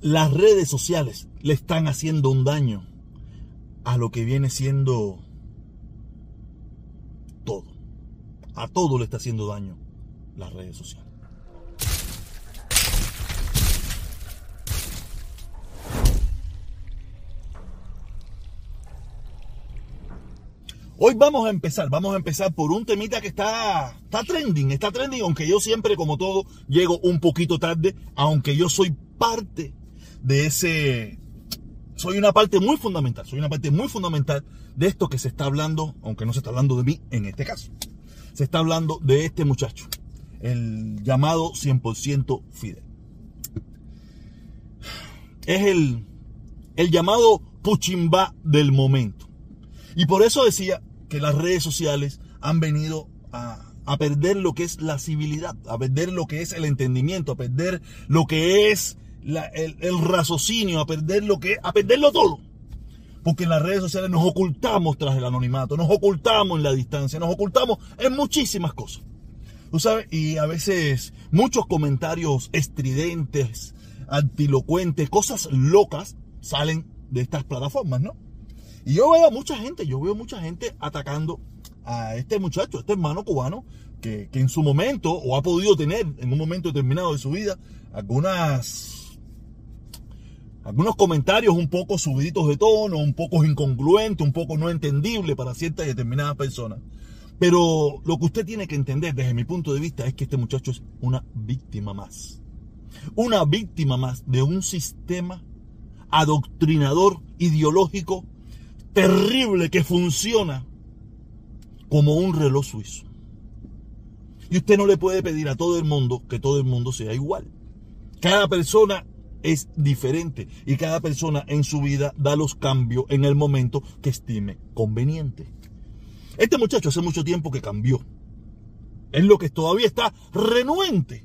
las redes sociales le están haciendo un daño a lo que viene siendo todo. A todo le está haciendo daño las redes sociales. Hoy vamos a empezar, vamos a empezar por un temita que está, está trending, está trending, aunque yo siempre, como todo, llego un poquito tarde, aunque yo soy parte de ese, soy una parte muy fundamental, soy una parte muy fundamental de esto que se está hablando, aunque no se está hablando de mí en este caso. Se está hablando de este muchacho, el llamado 100% Fidel. Es el, el llamado Puchimba del momento. Y por eso decía que las redes sociales han venido a, perder lo que es la civilidad, a perder lo que es el entendimiento, a perder lo que es el, raciocinio, a perder lo que a perderlo todo. Porque en las redes sociales nos ocultamos tras el anonimato, nos ocultamos en la distancia, nos ocultamos en muchísimas cosas. Tú sabes, y a veces muchos comentarios estridentes, antilocuentes, cosas locas salen de estas plataformas, ¿no? Y yo veo a mucha gente, yo veo mucha gente atacando a este muchacho, a este hermano cubano, que, en su momento, o ha podido tener en un momento determinado de su vida, algunas algunos comentarios un poco subiditos de tono, un poco incongruentes, un poco no entendibles para ciertas y determinadas personas. Pero lo que usted tiene que entender desde mi punto de vista es que este muchacho es una víctima más. Una víctima más de un sistema adoctrinador ideológico terrible que funciona como un reloj suizo. Y usted no le puede pedir a todo el mundo que todo el mundo sea igual. Cada persona es diferente y cada persona en su vida da los cambios en el momento que estime conveniente. Este muchacho hace mucho tiempo que cambió. Es lo que todavía está renuente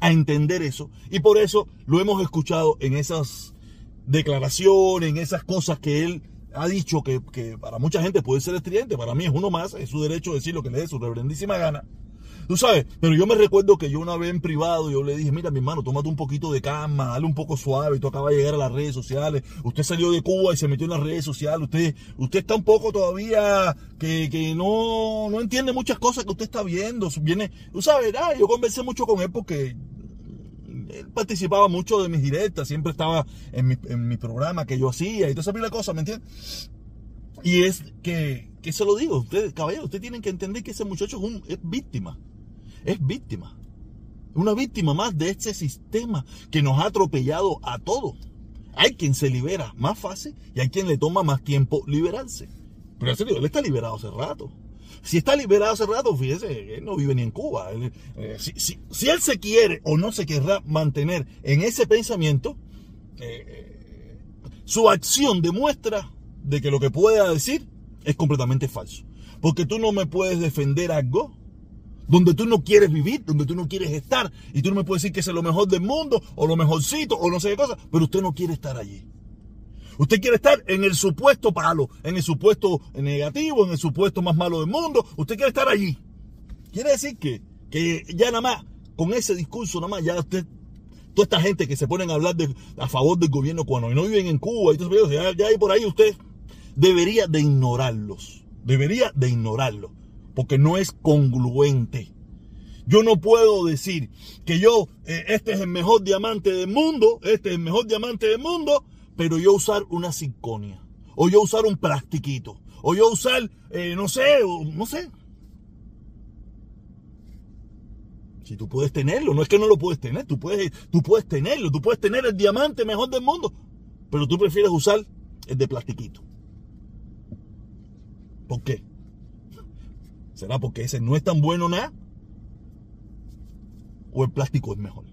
a entender eso y por eso lo hemos escuchado en esas declaraciones, en esas cosas que él ha dicho que, para mucha gente puede ser estridente, para mí es uno más, es su derecho decir lo que le dé su reverendísima gana. Tú sabes, pero yo me recuerdo que yo una vez en privado, yo le dije, mira mi hermano, tómate un poquito de calma, dale un poco suave, tú acabas de llegar a las redes sociales, usted salió de Cuba y se metió en las redes sociales, usted, usted está un poco todavía que, que no, no entiende muchas cosas que usted está viendo, viene, tú sabes, ah, yo conversé mucho con él porque él participaba mucho de mis directas, siempre estaba en mi, en mi programa que yo hacía y toda esa cosa, ¿me entiendes? Y es que, que se lo digo, ustedes, caballero, ustedes tienen que entender que ese muchacho es, un, es víctima, es víctima, una víctima más de este sistema que nos ha atropellado a todos. Hay quien se libera más fácil y hay quien le toma más tiempo liberarse. Pero en serio, él está liberado hace rato. Si está liberado hace rato, fíjese, él no vive ni en Cuba. Eh, si, él se quiere o no se querrá mantener en ese pensamiento, eh, su acción demuestra de que lo que pueda decir es completamente falso. Porque tú no me puedes defender algo donde tú no quieres vivir, donde tú no quieres estar, y tú no me puedes decir que es lo mejor del mundo, o lo mejorcito, o no sé qué cosa, pero usted no quiere estar allí. Usted quiere estar en el supuesto palo, en el supuesto negativo, en el supuesto más malo del mundo. Usted quiere estar allí. Quiere decir que, que ya nada más, con ese discurso nada más, ya usted, toda esta gente que se ponen a hablar a favor del gobierno cubano y no viven en Cuba, y ya, ya hay por ahí usted debería de ignorarlos. Debería de ignorarlos. Porque no es congruente. Yo no puedo decir que yo, eh, este es el mejor diamante del mundo, este es el mejor diamante del mundo, pero yo usar una circonia, o yo usar un plastiquito, o yo usar, eh, no sé, no sé. Si tú puedes tenerlo, no es que no lo puedes tener, tú puedes, tú puedes tenerlo, tú puedes tener el diamante mejor del mundo, pero tú prefieres usar el de plastiquito. ¿Por qué? ¿Será porque ese no es tan bueno nada? ¿O el plástico es mejor?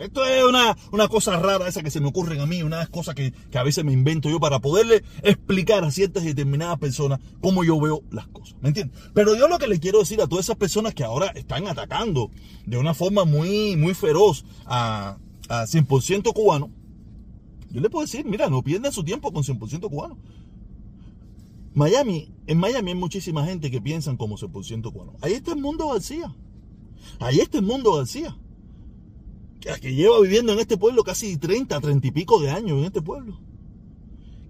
Esto es una, cosa rara esa que se me ocurren a mí, una cosas que, que a veces me invento yo para poderle explicar a ciertas y determinadas personas cómo yo veo las cosas. ¿Me entiendes? Pero yo lo que le quiero decir a todas esas personas que ahora están atacando de una forma muy, muy feroz a, a 100% cubano, yo le puedo decir, mira, no pierdan su tiempo con 100% cubano. Miami, en Miami hay muchísima gente que piensan como 100% cubano. Ahí está el mundo García. Ahí está el mundo García. que lleva viviendo en este pueblo casi 30, 30 y pico de años en este pueblo.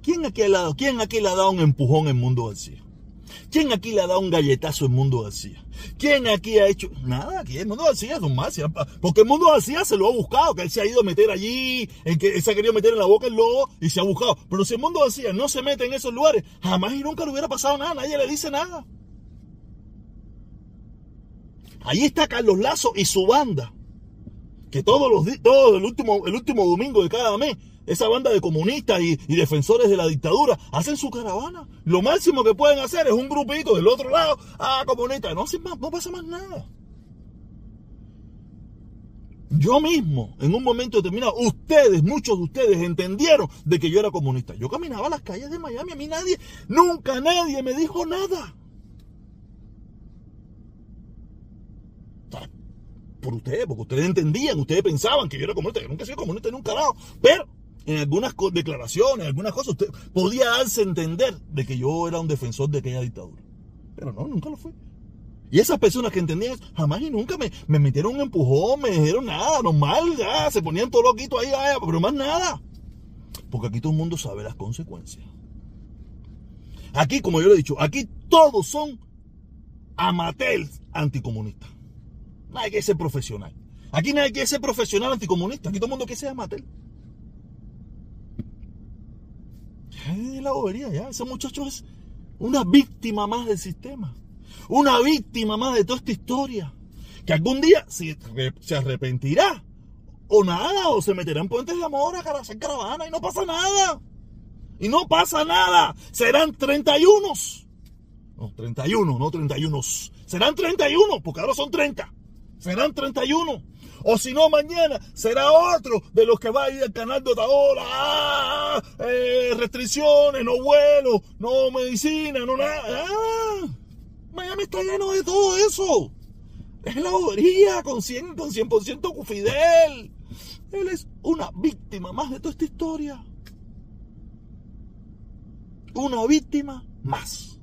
¿Quién aquí, ha dado, ¿Quién aquí le ha dado un empujón en Mundo García? ¿Quién aquí le ha dado un galletazo en Mundo García? ¿Quién aquí ha hecho? Nada, aquí el Mundo García es un más. Porque el Mundo García se lo ha buscado, que él se ha ido a meter allí, que él se ha querido meter en la boca el lobo y se ha buscado. Pero si el Mundo García no se mete en esos lugares, jamás y nunca le hubiera pasado nada, nadie le dice nada. Ahí está Carlos Lazo y su banda. Que todos los días, todo el último, el último domingo de cada mes, esa banda de comunistas y, defensores de la dictadura hacen su caravana. Lo máximo que pueden hacer es un grupito del otro lado, ah, comunistas, no, más, no pasa más nada. Yo mismo, en un momento determinado, ustedes, muchos de ustedes entendieron de que yo era comunista. Yo caminaba a las calles de Miami, a mí nadie, nunca nadie me dijo nada. por ustedes, porque ustedes entendían, ustedes pensaban que yo era comunista, yo nunca he sido comunista en un carajo, pero en algunas declaraciones, en algunas cosas, usted podía darse a entender de que yo era un defensor de aquella dictadura. Pero no, nunca lo fui. Y esas personas que entendían eso, jamás y nunca me, me metieron un empujón, me dijeron nada, normal, ya, se ponían todo loquitos ahí, pero más nada. Porque aquí todo el mundo sabe las consecuencias. Aquí, como yo le he dicho, aquí todos son amateurs anticomunistas. Hay que ser profesional. Aquí hay que ser profesional anticomunista. Aquí todo el mundo que sea amateur. Es la bobería, ya. Ese muchacho es una víctima más del sistema. Una víctima más de toda esta historia. Que algún día se, arrepentirá. O nada, o se meterá en puentes de amor a hacer caravana y no pasa nada. Y no pasa nada. Serán 31. No, 31, no 31. Serán 31, porque ahora son 30 serán 31. O si no, mañana será otro de los que va a ir al canal de Otaola. Ah, eh, restricciones, no vuelo, no medicina, no nada. Ah, Miami está lleno de todo eso. Es la bobería con 100%, con 100 Fidel. Él es una víctima más de toda esta historia. Una víctima más.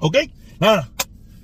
¿Ok? Nada.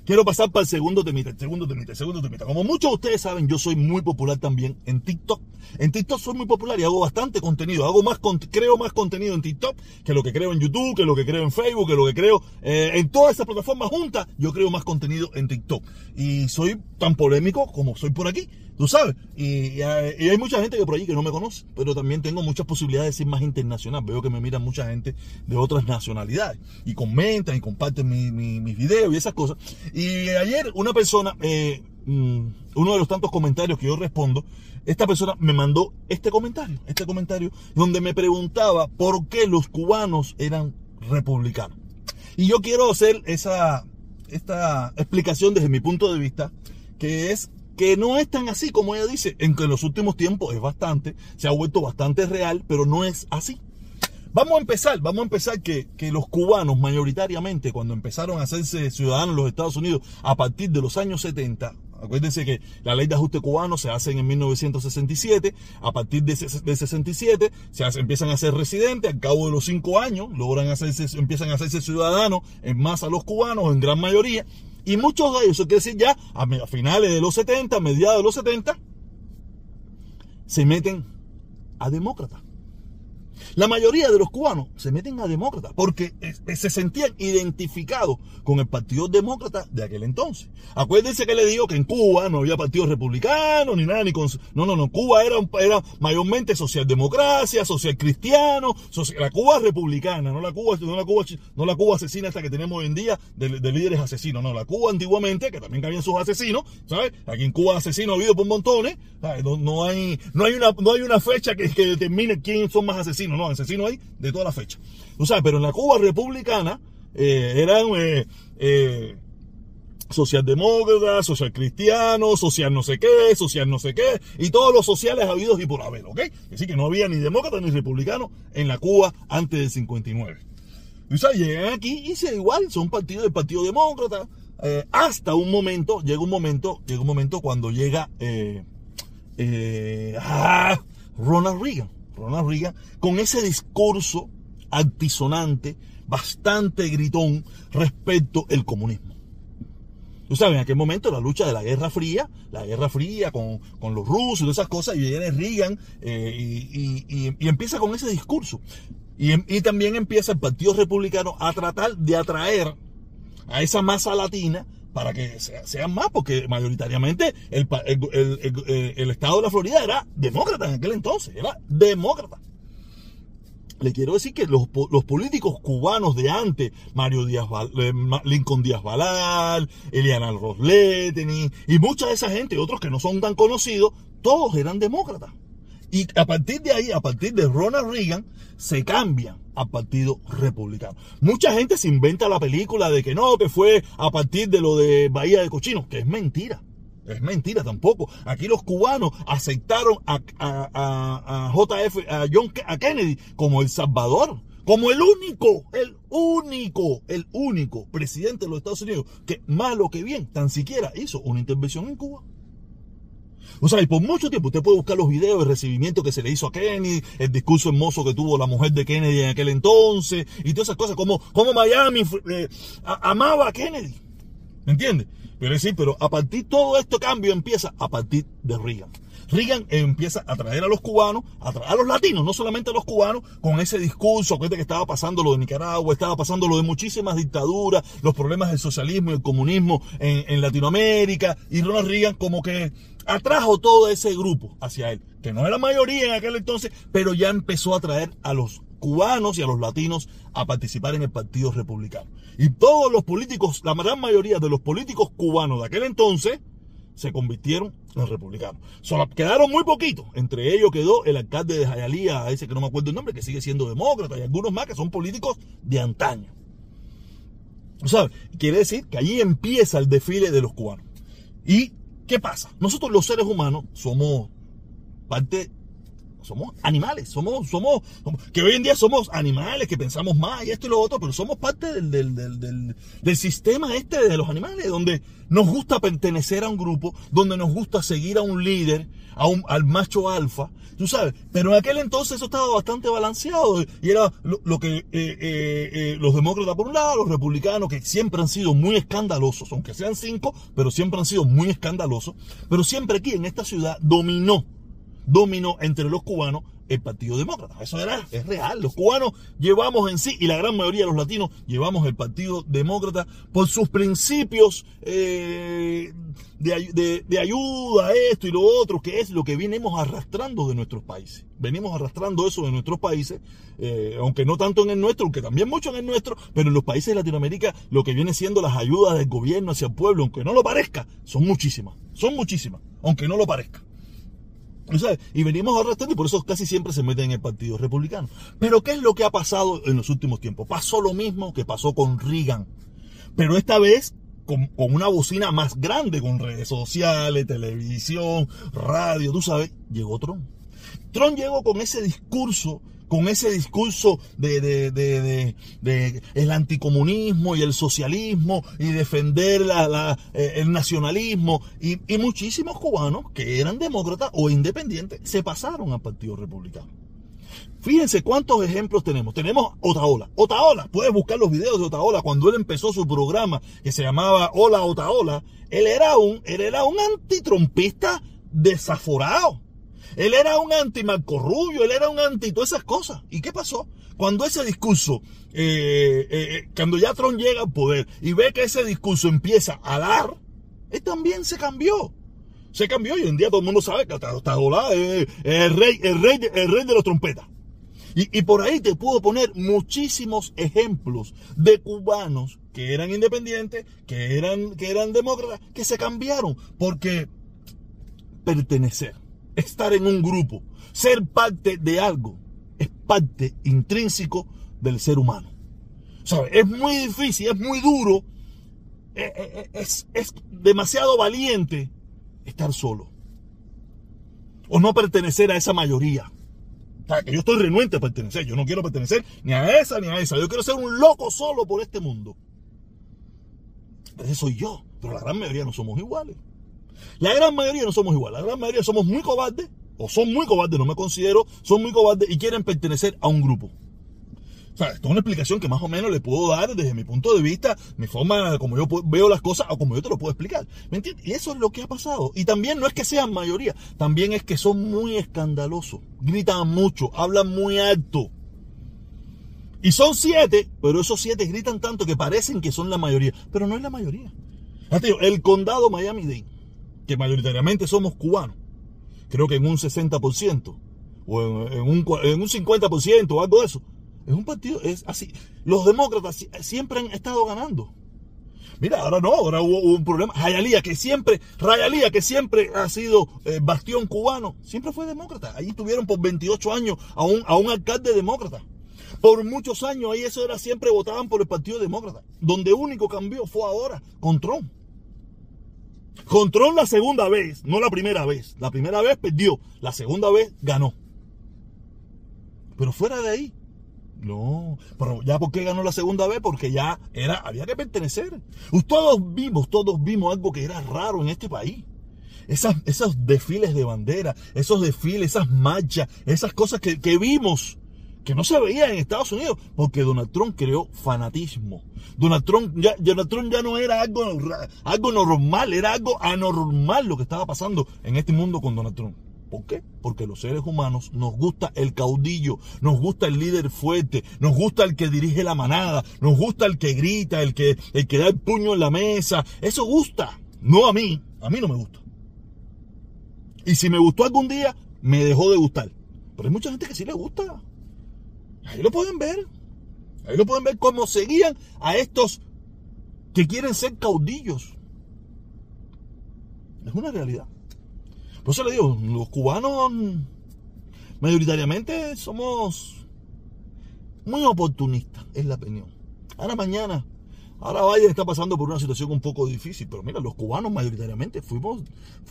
Quiero pasar para el segundo temita, el segundo temita, el segundo temita. Como muchos de ustedes saben, yo soy muy popular también en TikTok. En TikTok soy muy popular y hago bastante contenido. Hago más, creo más contenido en TikTok que lo que creo en YouTube, que lo que creo en Facebook, que lo que creo eh, en todas esas plataformas juntas. Yo creo más contenido en TikTok. Y soy tan polémico como soy por aquí. Tú sabes, y, hay mucha gente que por allí que no me conoce, pero también tengo muchas posibilidades de ser más internacional. Veo que me miran mucha gente de otras nacionalidades y comentan y comparten mis videos y esas cosas. Y ayer una persona, eh, uno de los tantos comentarios que yo respondo, esta persona me mandó este comentario, este comentario donde me preguntaba por qué los cubanos eran republicanos. Y yo quiero hacer esa, esta explicación desde mi punto de vista, que es que no es tan así como ella dice, en que en los últimos tiempos es bastante, se ha vuelto bastante real, pero no es así. Vamos a empezar, vamos a empezar que, que, los cubanos mayoritariamente cuando empezaron a hacerse ciudadanos en los Estados Unidos a partir de los años 70, acuérdense que la ley de ajuste cubano se hace en 1967, a partir de, de 67 se empiezan a ser residentes, al cabo de los cinco años logran hacerse, empiezan a hacerse ciudadanos en masa los cubanos, en gran mayoría, y muchos de ellos, eso quiere decir ya a finales de los 70, a mediados de los 70, se meten a demócratas. La mayoría de los cubanos se meten a demócratas porque se sentían identificados con el Partido Demócrata de aquel entonces. Acuérdense que le digo que en Cuba no había partido republicano ni nada, ni con... No, no, no. Cuba era, era mayormente socialdemocracia, social cristiano, la Cuba republicana, no la Cuba, no la Cuba, no la Cuba asesina hasta que tenemos hoy en día de, líderes asesinos. No, la Cuba antiguamente, que también cabían sus asesinos, ¿sabes? Aquí en Cuba asesinos ha habido por montones, no, hay, no, hay una, no hay una fecha que, que determine quiénes son más asesinos no, asesino hay de toda la fecha. O sea, pero en la Cuba republicana eh, eran eh, eh, socialdemócratas, social cristianos, social no sé qué, social no sé qué, y todos los sociales habidos y por haber, ¿ok? Así que no había ni demócratas ni republicanos en la Cuba antes del 59. O sea, llegan aquí y se igual, son partidos del Partido Demócrata, eh, hasta un momento, llega un momento, llega un momento cuando llega ah, Ronald Reagan. Ronald Reagan, con ese discurso altisonante, bastante gritón respecto al comunismo. Tú sabes, en aquel momento la lucha de la Guerra Fría, la Guerra Fría con, los rusos y todas esas cosas, y viene Reagan eh, y, empieza con ese discurso. Y, también empieza el Partido Republicano a tratar de atraer a esa masa latina para que sean más, porque mayoritariamente el, el, estado de la Florida era demócrata en aquel entonces, era demócrata le quiero decir que los, políticos cubanos de antes, Mario Díaz, eh, Lincoln Díaz Balal, Eliana Rosletini y mucha de esa gente, otros que no son tan conocidos, todos eran demócratas. Y a partir de ahí, a partir de Ronald Reagan, se cambian al Partido Republicano. Mucha gente se inventa la película de que no, que fue a partir de lo de Bahía de Cochinos, que es mentira. Es mentira tampoco. Aquí los cubanos aceptaron a, JF, a John a Kennedy como el Salvador, como el único, el único, el único presidente de los Estados Unidos que malo que bien, tan siquiera hizo una intervención en Cuba. O sea, y por mucho tiempo usted puede buscar los videos de recibimiento que se le hizo a Kennedy, el discurso hermoso que tuvo la mujer de Kennedy en aquel entonces, y todas esas cosas, como, como Miami eh, amaba a Kennedy. ¿Me entiendes? Pero sí, pero a partir todo este cambio empieza a partir de Reagan. Reagan empieza a traer a los cubanos, a a los latinos, no solamente a los cubanos, con ese discurso, que estaba pasando lo de Nicaragua, estaba pasando lo de muchísimas dictaduras, los problemas del socialismo y el comunismo en, en Latinoamérica, y Ronald Reagan como que atrajo todo ese grupo hacia él, que no era mayoría en aquel entonces, pero ya empezó a traer a los cubanos y a los latinos a participar en el Partido Republicano. Y todos los políticos, la gran mayoría de los políticos cubanos de aquel entonces, se convirtieron en republicanos. Solo quedaron muy poquitos. Entre ellos quedó el alcalde de Jayalía, ese que no me acuerdo el nombre, que sigue siendo demócrata, y algunos más que son políticos de antaño. O sea, quiere decir que allí empieza el desfile de los cubanos. ¿Y qué pasa? Nosotros los seres humanos somos parte somos animales, somos, somos, que hoy en día somos animales, que pensamos más y esto y lo otro, pero somos parte del, del, del, sistema este de los animales, donde nos gusta pertenecer a un grupo, donde nos gusta seguir a un líder, a un, al macho alfa, tú sabes, pero en aquel entonces eso estaba bastante balanceado y era lo, que eh, eh, eh, los demócratas por un lado, los republicanos que siempre han sido muy escandalosos, aunque sean cinco, pero siempre han sido muy escandalosos, pero siempre aquí en esta ciudad dominó dominó entre los cubanos el Partido Demócrata. Eso era, es real. Los cubanos llevamos en sí, y la gran mayoría de los latinos llevamos el Partido Demócrata por sus principios eh, de, ayuda a esto y lo otro, que es lo que venimos arrastrando de nuestros países. Venimos arrastrando eso de nuestros países, eh, aunque no tanto en el nuestro, aunque también mucho en el nuestro, pero en los países de Latinoamérica lo que viene siendo las ayudas del gobierno hacia el pueblo, aunque no lo parezca, son muchísimas. Son muchísimas, aunque no lo parezca. Y venimos arrastrando y por eso casi siempre se meten en el Partido Republicano. Pero ¿qué es lo que ha pasado en los últimos tiempos? Pasó lo mismo que pasó con Reagan. Pero esta vez con, una bocina más grande, con redes sociales, televisión, radio, tú sabes, llegó Trump. Trump llegó con ese discurso con ese discurso de, de, de, el anticomunismo y el socialismo y defender eh, el nacionalismo y, y muchísimos cubanos que eran demócratas o independientes se pasaron al Partido Republicano. Fíjense cuántos ejemplos tenemos. Tenemos Otaola. Otaola, puedes buscar los videos de Otaola cuando él empezó su programa que se llamaba Hola Otaola. Él era un, él era un antitrompista desaforado. Él era un anti Marco Rubio, él era un anti todas esas cosas. ¿Y qué pasó? Cuando ese discurso, eh, eh, eh, cuando ya Trump llega al poder y ve que ese discurso empieza a dar, él también se cambió. Se cambió y hoy en día todo el mundo sabe que Otaola es el rey, el rey, el rey de los trompetas. Y, y, por ahí te puedo poner muchísimos ejemplos de cubanos que eran independientes, que eran, que eran demócratas, que se cambiaron porque pertenecer estar en un grupo, ser parte de algo, es parte intrínseco del ser humano. Es muy difícil, es muy duro, eh, eh, eh, es, es demasiado valiente estar solo. O no pertenecer a esa mayoría. O sea, que yo estoy renuente a pertenecer. Yo no quiero pertenecer ni a esa ni a esa. Yo quiero ser un loco solo por este mundo. Ese soy yo. Pero la gran mayoría no somos iguales. La gran mayoría no somos iguales. La gran mayoría somos muy cobardes, o son muy cobardes, no me considero, son muy cobardes y quieren pertenecer a un grupo. O sea, esto es una explicación que más o menos le puedo dar desde mi punto de vista, mi forma, como yo veo las cosas o como yo te lo puedo explicar. ¿Me entiendes? Y eso es lo que ha pasado. Y también no es que sean mayoría, también es que son muy escandalosos. Gritan mucho, hablan muy alto. Y son siete, pero esos siete gritan tanto que parecen que son la mayoría. Pero no es la mayoría. El condado Miami-Dade, que mayoritariamente somos cubanos, creo que en un 60%, o en, un, en un 50% o algo de eso, es un partido, es así. Los demócratas siempre han estado ganando. Mira, ahora no, ahora hubo, un problema. Rayalía, que siempre, que siempre ha sido eh, bastión cubano, siempre fue demócrata. Ahí tuvieron por 28 años a un, a un alcalde demócrata. Por muchos años ahí eso era siempre votaban por el Partido Demócrata. Donde único cambió fue ahora con Trump. Con la segunda vez, no la primera vez. La primera vez perdió, la segunda vez ganó. Pero fuera de ahí, no, pero ya porque ganó la segunda vez, porque ya era, había que pertenecer. Todos vimos, todos vimos algo que era raro en este país. Esos desfiles de bandera, esos desfiles, esas marchas, esas cosas que, vimos, que no se veían en Estados Unidos, porque Donald Trump creó fanatismo. Donald Trump ya, Donald Trump ya no era algo, algo normal, era algo anormal lo que estaba pasando en este mundo con Donald Trump. ¿Por qué? Porque los seres humanos nos gusta el caudillo, nos gusta el líder fuerte, nos gusta el que dirige la manada, nos gusta el que grita, el que, el que da el puño en la mesa. Eso gusta. No a mí, a mí no me gusta. Y si me gustó algún día, me dejó de gustar. Pero hay mucha gente que sí le gusta. Ahí lo pueden ver. Ahí lo pueden ver cómo seguían a estos que quieren ser caudillos. Es una realidad. Por eso le digo, los cubanos mayoritariamente somos muy oportunistas, es la opinión. Ahora mañana, ahora Biden está pasando por una situación un poco difícil, pero mira, los cubanos mayoritariamente fuimos,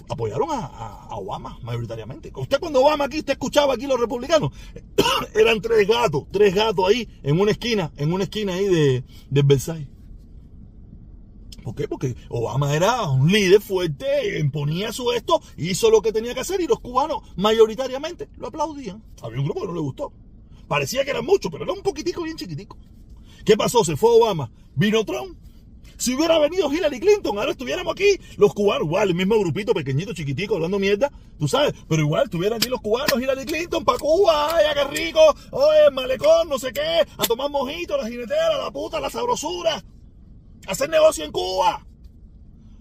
apoyaron a, Obama mayoritariamente. Usted cuando Obama aquí, usted escuchaba aquí los republicanos, eran tres gatos, tres gatos ahí en una esquina, en una esquina ahí de, de Versailles. ¿Por qué? Porque Obama era un líder fuerte, imponía su esto, hizo lo que tenía que hacer y los cubanos mayoritariamente lo aplaudían. Había un grupo que no le gustó. Parecía que era mucho, pero era un poquitico bien chiquitico. ¿Qué pasó? Se fue Obama. Vino Trump. Si hubiera venido Hillary Clinton, ahora estuviéramos aquí, los cubanos, igual, el mismo grupito pequeñito, chiquitico, hablando mierda, tú sabes, pero igual estuvieran aquí los cubanos, Hillary Clinton, para Cuba, ay, qué rico, oye, malecón, no sé qué, a tomar mojito, la jinetera, la puta, la sabrosura hacer negocio en Cuba.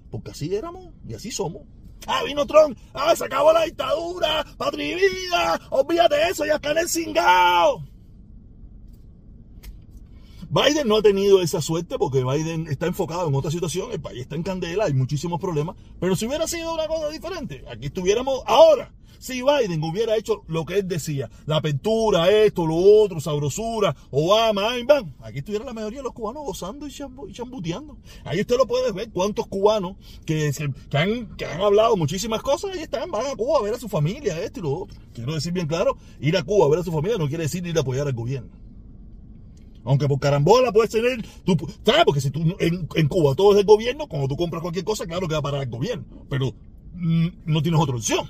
Porque así éramos y así somos. Ah, vino Trump. Ah, se acabó la dictadura. Patria vida. Olvídate eso, ya están el cingao. Biden no ha tenido esa suerte porque Biden está enfocado en otra situación, el país está en candela, hay muchísimos problemas, pero si hubiera sido una cosa diferente, aquí estuviéramos ahora si Biden hubiera hecho lo que él decía, la apertura, esto, lo otro, sabrosura, Obama, ay, van, aquí estuviera la mayoría de los cubanos gozando y, chambuteando. Ahí usted lo puede ver, cuántos cubanos que, han, que han hablado muchísimas cosas, ahí están, van a Cuba a ver a su familia, esto y lo otro. Quiero decir bien claro, ir a Cuba a ver a su familia no quiere decir ir a apoyar al gobierno. Aunque por carambola puedes tener, tú, ¿sabes? Porque si tú en, Cuba todo es del gobierno, cuando tú compras cualquier cosa, claro que va a parar el gobierno. Pero mm, no tienes otra opción.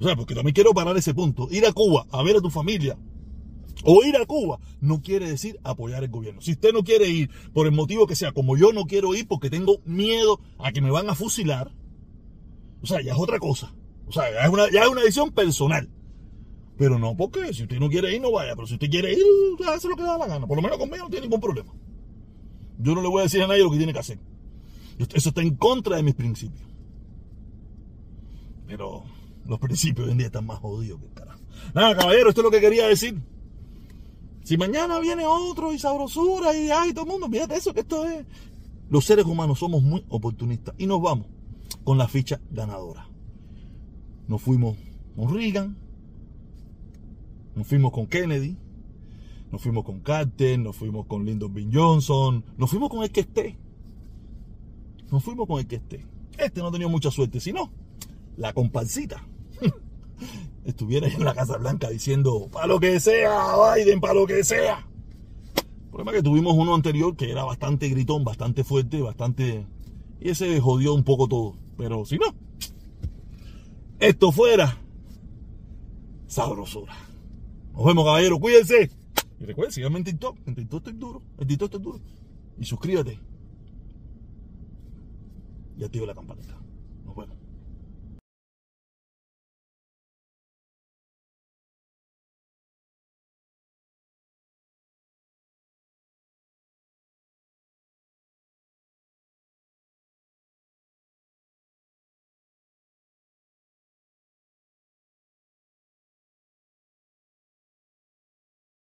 O sea, porque también quiero parar ese punto. Ir a Cuba a ver a tu familia o ir a Cuba no quiere decir apoyar el gobierno. Si usted no quiere ir por el motivo que sea, como yo no quiero ir porque tengo miedo a que me van a fusilar, o sea, ya es otra cosa. O sea, ya es una decisión personal. Pero no, porque si usted no quiere ir, no vaya. Pero si usted quiere ir, hace lo que da la gana. Por lo menos conmigo no tiene ningún problema. Yo no le voy a decir a nadie lo que tiene que hacer. Eso está en contra de mis principios. Pero los principios hoy en día están más jodidos que el carajo. Nada, caballero, esto es lo que quería decir. Si mañana viene otro y sabrosura y ay, todo el mundo, fíjate eso, que esto es. Los seres humanos somos muy oportunistas y nos vamos con la ficha ganadora. Nos fuimos con Reagan, nos fuimos con Kennedy, nos fuimos con Carter, nos fuimos con Lyndon B. Johnson, nos fuimos con el que esté. Nos fuimos con el que esté. Este no ha tenido mucha suerte, sino la comparsita estuviera en la Casa Blanca diciendo, para lo que sea, Biden, para lo que sea. El problema es que tuvimos uno anterior que era bastante gritón, bastante fuerte, bastante... Y ese jodió un poco todo. Pero si no, esto fuera sabrosura. Nos vemos, caballeros. Cuídense. Y recuerda, síganme en TikTok. En TikTok estoy duro. En TikTok estoy duro. Y suscríbete. Y activa la campanita.